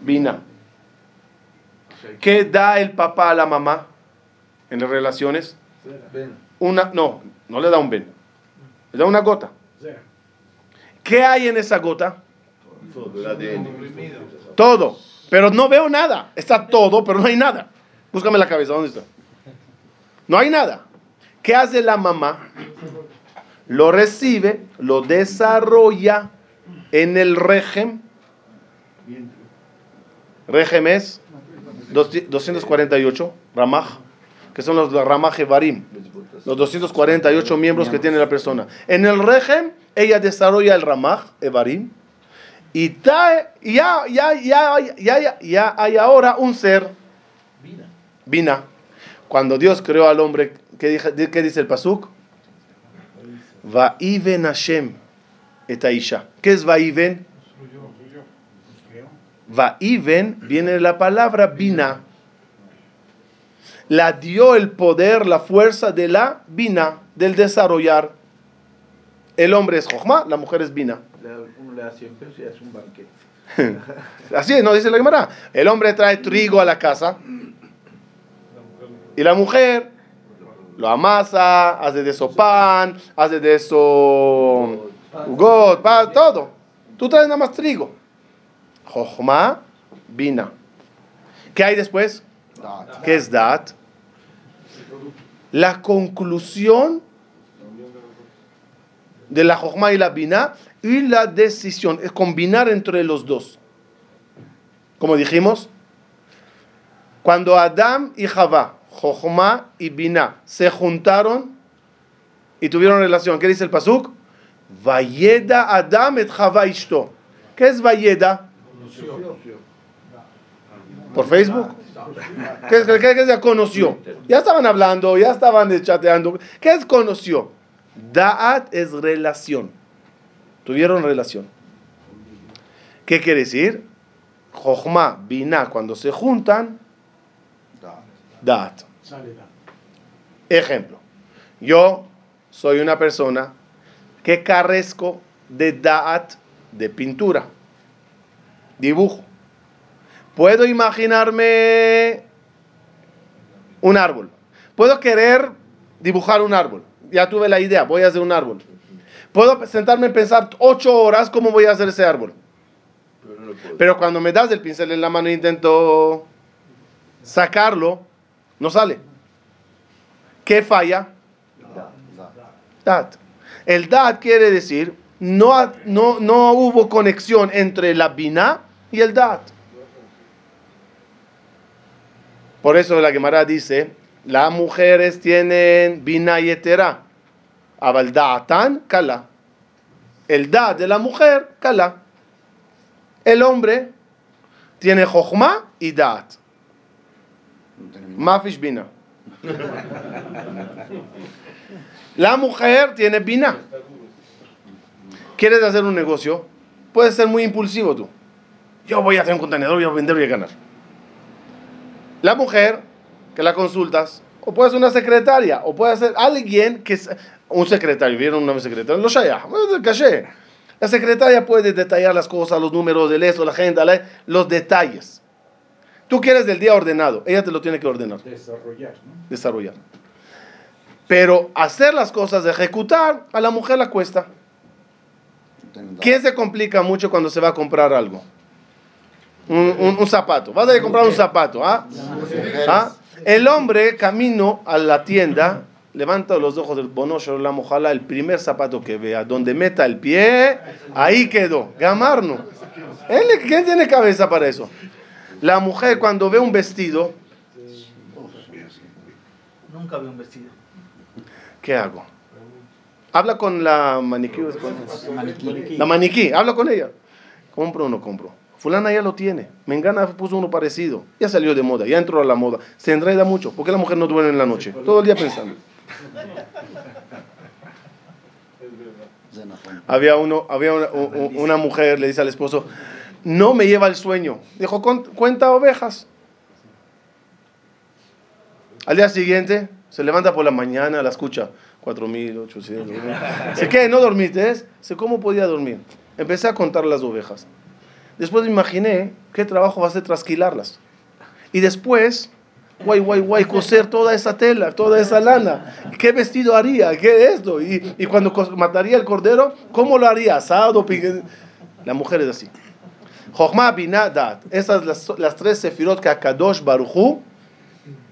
Bina. ¿Qué da el papá a la mamá en las relaciones? Ven. Una, no, no le da un ben, le da una gota. ¿Qué hay en esa gota? Todo el ADN. Todo, pero no veo nada. Está todo, pero no hay nada. Búscame la cabeza, ¿dónde está? No hay nada. ¿Qué hace la mamá? Lo recibe, lo desarrolla en el régimen. Régimen es 248, Ramaj, que son los Ramaj Evarim, los 248 miembros que tiene la persona. En el régimen, ella desarrolla el Ramaj Evarim y ya, ya, ya, ya, ya, ya hay ahora un ser, Bina. Cuando Dios creó al hombre, ¿qué, qué dice el Pasuk? Vaiven Hashem et Aisha. ¿Qué es Vaiven? Vaiven viene de la palabra Bina. la dio el poder, la fuerza de la Bina, del desarrollar. El hombre es Jochma, la mujer es Bina. Le da- Uno le da 100 pesos y hace un banquete. Así es, no dice la Gemara. El hombre trae trigo a la casa y la mujer lo amasa, hace de eso pan, hace de eso got, pan, todo. Tú traes nada más trigo. Jochma, Bina. ¿Qué hay después? ¿Qué es Dat? La conclusión de la Jochma y la Bina y la decisión es combinar entre los dos. Como dijimos, cuando Adam y Javá, Jochma y Bina, se juntaron y tuvieron relación, ¿qué dice el Pasuk? Vayeda Adam et Javá ishto. ¿Qué es Vayeda? ¿Por Facebook? ¿Qué es, qué, qué es ya conoció? Ya estaban hablando, ya estaban chateando. ¿Qué es conoció? Da'at es relación. Tuvieron relación. ¿Qué quiere decir? Jochma, Bina, cuando se juntan, Da'at. Ejemplo. Yo soy una persona que carezco de Da'at de pintura, dibujo. Puedo imaginarme un árbol. Puedo querer dibujar un árbol. Ya tuve la idea, voy a hacer un árbol. Puedo sentarme y pensar ocho horas cómo voy a hacer ese árbol. Pero cuando me das el pincel en la mano e intento sacarlo, no sale. ¿Qué falla? Dat. El dat quiere decir, no, no, no hubo conexión entre la bina y el dat. Por eso la Gemara dice, las mujeres tienen bina y etera. Abal da'atan, kala. El dat de la mujer, kala. El hombre tiene jochma y dat. Mafish bina. La mujer tiene bina. ¿Quieres hacer un negocio? Puedes ser muy impulsivo tú. Yo voy a hacer un contenedor, voy a vender, voy a ganar. La mujer que la consultas, o puede ser una secretaria, o puede ser alguien que es un secretario. ¿Vieron una secretaria? Lo shaya, caché. La secretaria puede detallar las cosas, los números del esto, la agenda, los detalles. Tú quieres del día ordenado, ella te lo tiene que ordenar, Desarrollar, ¿no? desarrollar. Pero hacer las cosas, ejecutar, a la mujer la cuesta. ¿Quién se complica mucho cuando se va a comprar algo? Un, un- un zapato. Vas a ir a comprar un zapato. ¿ah? ¿Ah? El hombre camino a la tienda, levanta los ojos del bono, la ojalá el primer zapato que vea, donde meta el pie, ahí quedó. Gamarno. Él, ¿Quién tiene cabeza para eso? La mujer cuando ve un vestido, Nunca vi un vestido. ¿qué hago? Habla con la maniquí. La maniquí, habla con ella. ¿Compro o no compro? Fulana ya lo tiene. Mengana puso uno parecido. Ya salió de moda, ya entró a la moda. Se enreda mucho. ¿Por qué la mujer no duerme en la noche? Todo el día pensando. Había, uno, había una, mujer, le dice al esposo, no me lleva el sueño. Dijo, "Con- cuenta ovejas. Al día siguiente, se levanta por la mañana, la escucha. 4.800. Dice, ¿qué? ¿No dormiste? ¿cómo podía dormir? Empecé a contar las ovejas. Después me imaginé qué trabajo va a ser trasquilarlas. Y después, guay, guay, guay, coser toda esa tela, toda esa lana. ¿Qué vestido haría? ¿Qué esto? Y, y cuando mataría el cordero, ¿cómo lo haría? ¿Asado? La mujer es así. Jochma Binah Dat. Esas las, las tres sefirot que Akadosh Baruchu.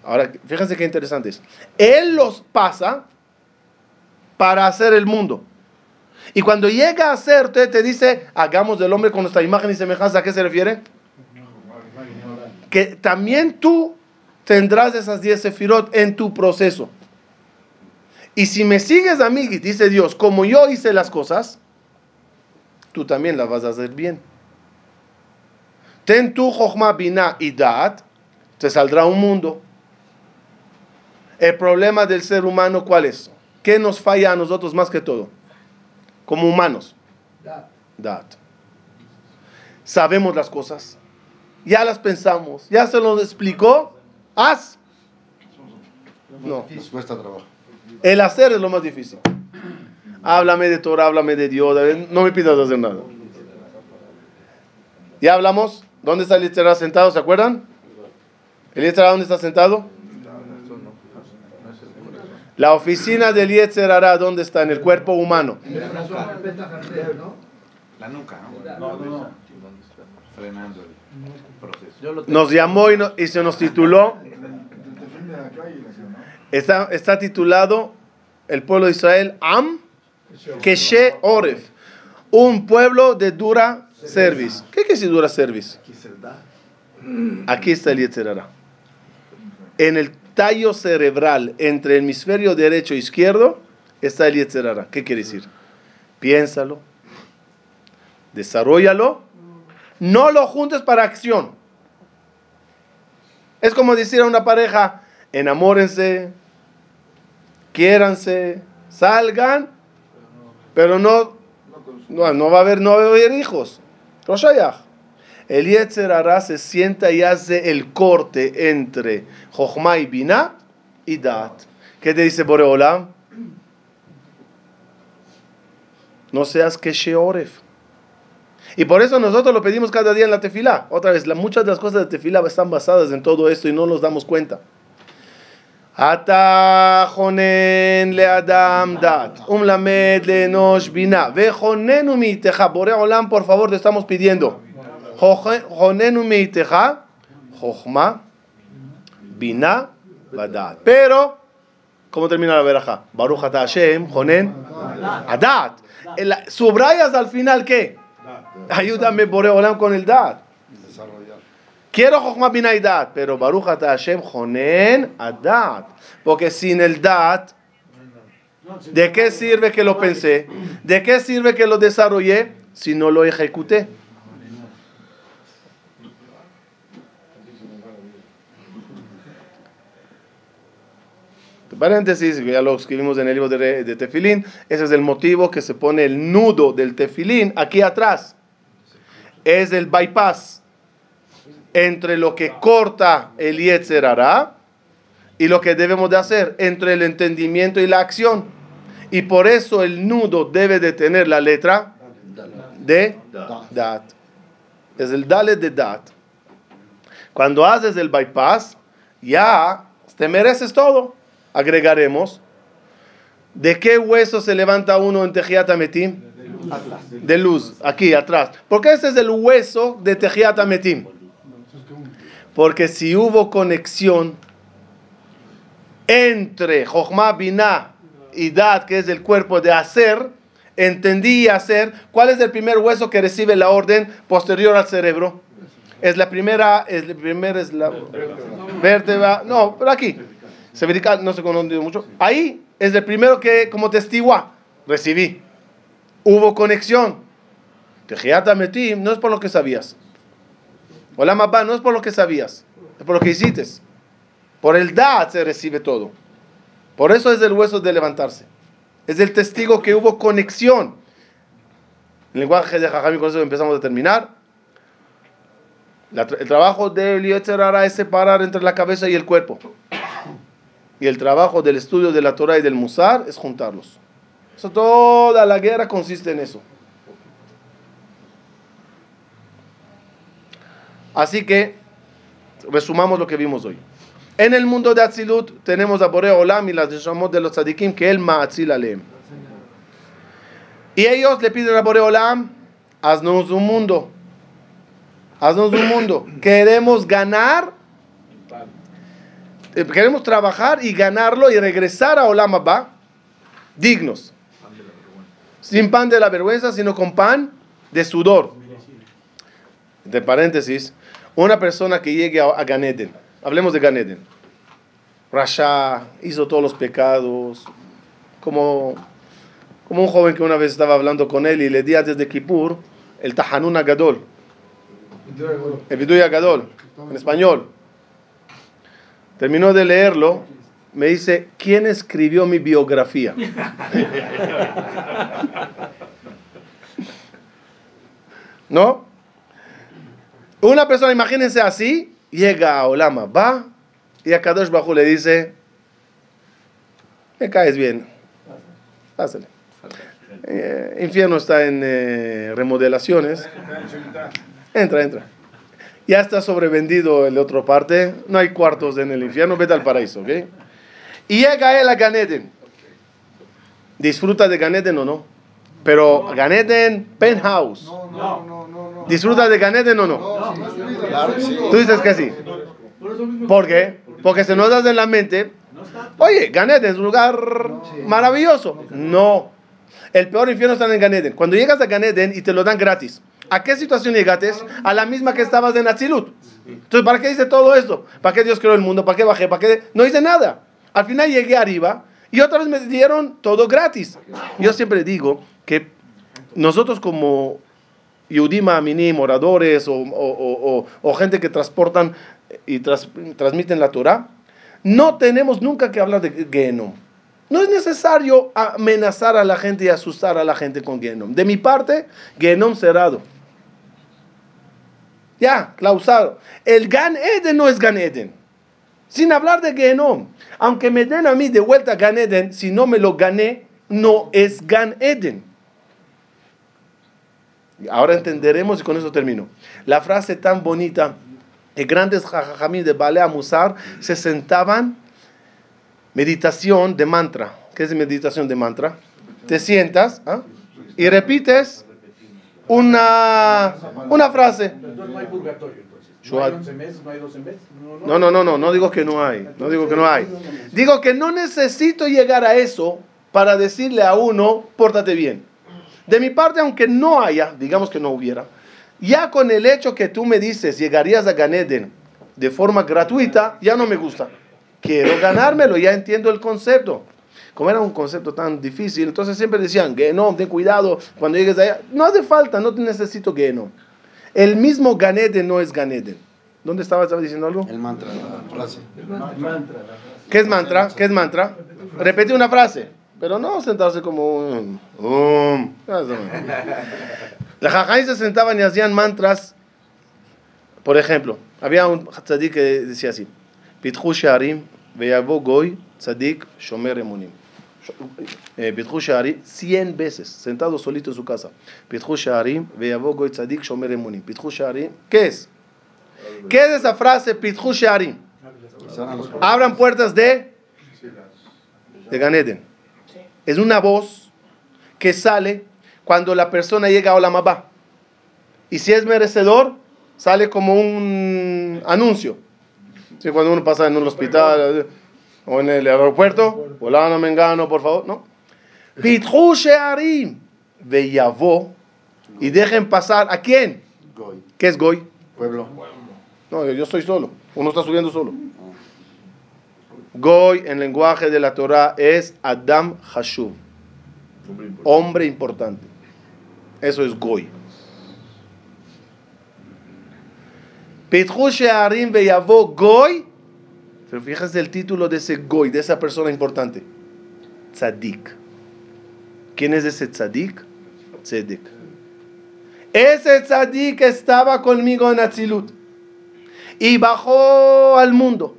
Ahora, fíjense qué interesante es. Él los pasa para hacer el mundo. Y cuando llega a ser, te, dice, hagamos del hombre con nuestra imagen y semejanza. ¿A qué se refiere? Que también tú tendrás esas 10 sefirot en tu proceso. Y si me sigues a mí, dice Dios, como yo hice las cosas, tú también las vas a hacer bien. Ten tu Jochma, Binah y te saldrá un mundo. El problema del ser humano, ¿cuál es? ¿Qué nos falla a nosotros más que todo? Como humanos. Sabemos las cosas. Ya las pensamos. Ya se nos explicó. Haz. No. Cuesta trabajo. El hacer es lo más difícil. Háblame de Torah, háblame de Dios, no me pidas hacer nada. Ya hablamos. ¿Dónde está el sentado? ¿Se acuerdan? ¿El Yetzirah dónde está sentado? La oficina del Yetzirah, ¿dónde está? En el cuerpo humano. La nuca, ¿no? Frenando el proceso. Nos llamó y, no- y se nos tituló. Está, está titulado el pueblo de Israel Am Keshe Oref. Un pueblo de dura service. ¿Qué quiere decir dura service? Aquí está el Yetzerara. En el tallo cerebral entre el hemisferio derecho e izquierdo está el Yetzerara. ¿Qué quiere decir? Piénsalo. Desarrollalo. No lo juntes para acción. Es como decir a una pareja, enamórense, quiéranse, salgan, pero no, no, va a haber, no va a haber hijos. Rosh Hayach. El Yetzer se sienta y hace el corte entre Jochma y Binah y Dat. ¿Qué te dice Boreolam? No seas que Sheoref. Y por eso nosotros lo pedimos cada día en la tefilá. Otra vez, muchas de las cosas de tefilá están basadas en todo esto y no nos damos cuenta. Dat, um lamed le enosh bina, ve jonenu miiteja. Borea olam, por favor, te estamos pidiendo. Jochma, bina, badat. Pero, ¿cómo termina la veraja? Baruch Hashem, jonen, adat. Subrayas al final, ¿qué? Ayúdame, Borea olam, con el dat. Quiero Jochma Bina y Dat, pero Baruch Hashem Jonen Adat. Porque sin el Dat, ¿de qué sirve que lo pensé? ¿De qué sirve que lo desarrollé si no lo ejecuté? Paréntesis, ya lo escribimos en el libro de, Tefilín. Ese es el motivo que se pone el nudo del Tefilín aquí atrás. Es el bypass entre lo que corta el Yetzer Hara y lo que debemos de hacer, entre el entendimiento y la acción. Y por eso el nudo debe de tener la letra de Dat. Es el Dalet de Dat. Cuando haces el bypass, ya te mereces todo. Agregaremos. ¿De qué hueso se levanta uno en Tejiat Ametim? De luz, aquí atrás. Porque ese es el hueso de Tejiat Ametim. Porque si hubo conexión entre Jochma, Binah y Dat, que es el cuerpo de hacer, entendí y hacer, ¿cuál es el primer hueso que recibe la orden posterior al cerebro? Es la primera, es la primera, es la vértebra, no, pero aquí, cervical, no cómo digo mucho, ahí es el primero que como testigua recibí. Hubo conexión. Tejiat Ametim no es por lo que sabías. Hola, mapá, no es por lo que sabías, es por lo que hiciste. Por el dad se recibe todo. Por eso es el hueso de levantarse. Es el testigo que hubo conexión. El lenguaje de Jajami, con eso empezamos a terminar. El trabajo de Eliezer es separar entre la cabeza y el cuerpo. Y el trabajo del estudio de la Torah y del Musar es juntarlos. Eso, toda la guerra consiste en eso. Así que, resumamos lo que vimos hoy. En el mundo de Atzilut tenemos a Boreo Olam y las Neshamot de los Tzadikim que él ma'atzil aleem. Y ellos le piden a Boreo Olam, haznos un mundo. Haznos un mundo. Queremos ganar, queremos trabajar y ganarlo y regresar a Olam Abba dignos. Sin pan de la vergüenza, sino con pan de sudor. Entre paréntesis, una persona que llegue a, a Gan Eden, hablemos de Gan Eden. Rasha hizo todos los pecados, como, como un joven que una vez estaba hablando con él y le di antes de Kippur el Tahanun Agadol, el Viduy Agadol, en español. Terminó de leerlo, me dice, ¿quién escribió mi biografía? ¿No? Una persona, imagínense así, llega a Olama, va, y a Kadosh Bajú le dice, Me caes bien. Pásale. Eh, infierno está en eh, remodelaciones. Entra, entra. Ya está sobrevendido el otro parte. No hay cuartos en el infierno. Vete al paraíso, ¿ok? Y llega él a Ganeden. ¿Disfruta de Ganeden o no? Pero Ganeden, penthouse. No, no, no, no, no. ¿Disfruta de Ganeden o no? Tú dices que sí. ¿Por qué? Porque se nos da en la mente, oye, Ganeden es un lugar maravilloso. No. El peor infierno está en Ganeden. Cuando llegas a Ganeden y te lo dan gratis. ¿A qué situación llegaste? A la misma que estabas en Atzilut. Entonces, ¿para qué hice todo esto? ¿Para qué Dios creó el mundo? ¿Para qué bajé? ¿Para qué? No hice nada. Al final llegué arriba y otra vez me dieron todo gratis. Yo siempre digo que nosotros como Yudima, Minim, oradores o, gente que transportan y transmiten la Torah, no tenemos nunca que hablar de Genom. No es necesario amenazar a la gente y asustar a la gente con Genom. De mi parte, Genom cerrado. Ya, clausado. El Gan Eden no es Gan Eden. Sin hablar de Genom. Aunque me den a mí de vuelta Gan Eden, si no me lo gané, no es Gan Eden. Ahora entenderemos y con eso termino. La frase tan bonita que grandes jajamí de Balea Musar se sentaban meditación de mantra. ¿Qué es meditación de mantra? Te sientas ¿ah? y repites una, una frase. Entonces no hay purgatorio, entonces. No Shuat. hay 11 meses, no hay 12 meses. No, no, no, no, no digo que no hay. No digo que no hay. Digo que no necesito llegar a eso para decirle a uno, pórtate bien. De mi parte, aunque no haya, digamos que no hubiera, ya con el hecho que tú me dices, llegarías a Ganeden de forma gratuita, ya no me gusta. Quiero ganármelo, ya entiendo el concepto. Como era un concepto tan difícil, entonces siempre decían, Genom, ten cuidado, cuando llegues allá, no hace falta, no te necesito Genom. El mismo Ganeden no es Ganeden. ¿Dónde estaba? ¿Estaba diciendo algo? El mantra, la frase. Mantra, la frase. ¿Qué es mantra? ¿Qué es mantra? Repetir una frase, pero no sentarse como un... um. Se sentaban y hacían mantras. Por ejemplo, había un tzadik que decía así: Pitchu Sharim, Goy, Tzadik, Shomer Emunim. Pitchu Sharim, 100 veces, sentado solito en su casa. Sharim, Veyavo Goy, Tzadik, Shomer Emunim. Pitchu Sharim, ¿qué es? ¿Qué es esa frase, los Abran puertas de, de Ganeden. Es una voz que sale cuando la persona llega a Olamabá. Y si es merecedor, sale como un anuncio. Sí, cuando uno pasa en un hospital o en el aeropuerto, volano mengano, por favor, ¿no? Pitchu Shearim, Veyavó, y dejen pasar, ¿a quién? Goy. ¿Qué es Goy? Pueblo. No, yo, estoy solo. Uno está subiendo solo. Goy en lenguaje de la Torah es Adam Hashuv, hombre importante. Eso es Goy. Pitchu Shearim Veyavo Goy. Pero fíjate el título de ese Goy, de esa persona importante. Tzadik. ¿Quién es ese Tzadik? Tzedek. Ese Tzadik estaba conmigo en Atzilut y bajó al mundo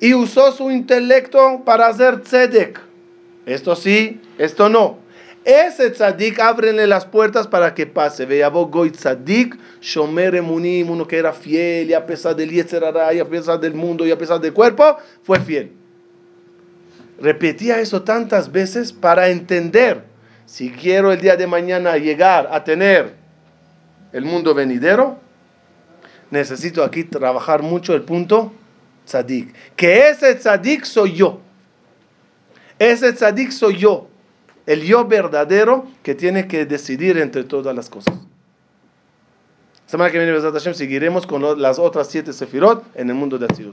y usó su intelecto para hacer tzedek. Esto sí, esto no. Ese tzadik, ábrenle las puertas para que pase. Veavo goy tzadik, shomer emunim, uno que era fiel y a pesar del yetzer hara, y a pesar del mundo y a pesar del cuerpo, fue fiel. Repetía eso tantas veces para entender si quiero el día de mañana llegar a tener el mundo venidero, necesito aquí trabajar mucho el punto tzadik. Que ese tzadik soy yo. Ese tzadik soy yo. El yo verdadero que tiene que decidir entre todas las cosas. Semana que viene, Hashem, seguiremos con las otras siete sefirot en el mundo de Atzilut.